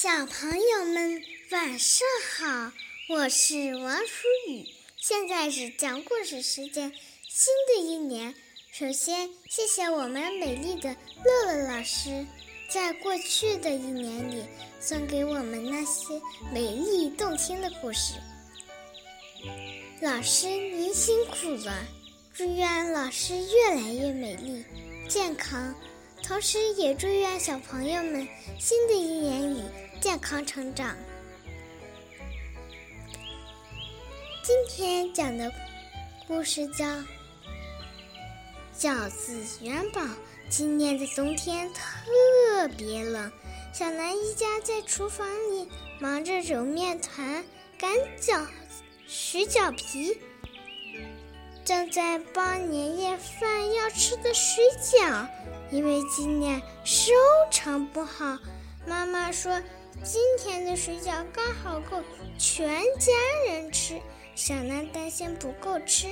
小朋友们，晚上好！我是王淑雨，现在是讲故事时间。新的一年，首先谢谢我们美丽的乐乐老师，在过去的一年里送给我们那些美丽动听的故事。老师您辛苦了，祝愿老师越来越美丽、健康。同时，也祝愿小朋友们新的健康成长。今天讲的故事叫《饺子元宝》。今年的冬天特别冷，小南一家在厨房里忙着揉面团、擀饺子、削饺皮，正在包年夜饭要吃的水饺。因为今年收成不好，妈妈说今天的水饺刚好够全家人吃。小南担心不够吃，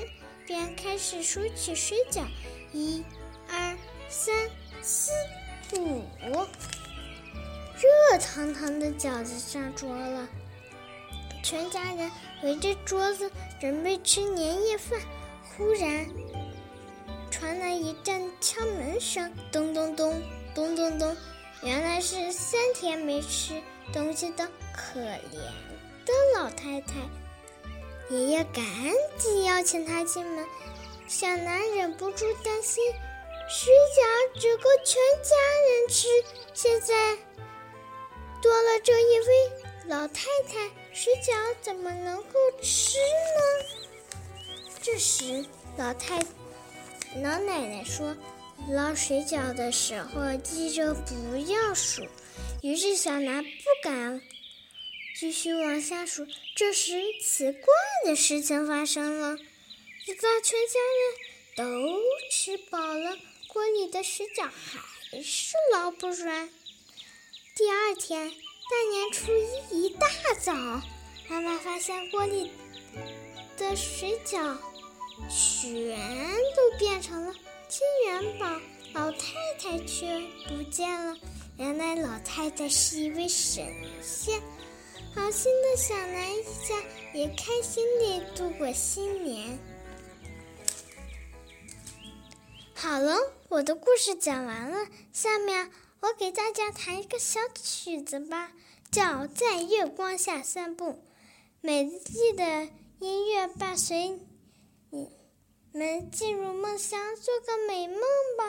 便开始数起水饺：一、二、三、四、五。热腾腾的饺子上桌了，全家人围着桌子准备吃年夜饭。忽然，传来一阵敲门声，咚咚咚，咚咚咚。原来是三天没吃东西的可怜的老太太。爷爷赶紧邀请她进门。小南忍不住担心，水饺只够全家人吃，现在多了这一位老太太，水饺怎么能够吃呢？这时，老太。老奶奶说：“捞水饺的时候记着不要数。”于是小南不敢继续往下数。这时，奇怪的事情发生了：直到全家人都吃饱了，锅里的水饺还是捞不出来。第二天，大年初一一大早，妈妈发现锅里的水饺。全都变成了金元宝，老太太却不见了。原来老太太是一位神仙。好心的小南一家也开心地度过新年。好了，我的故事讲完了，下面我给大家弹一个小曲子吧，叫《在月光下散步》，美丽的音乐伴随。们进入梦乡，做个美梦吧。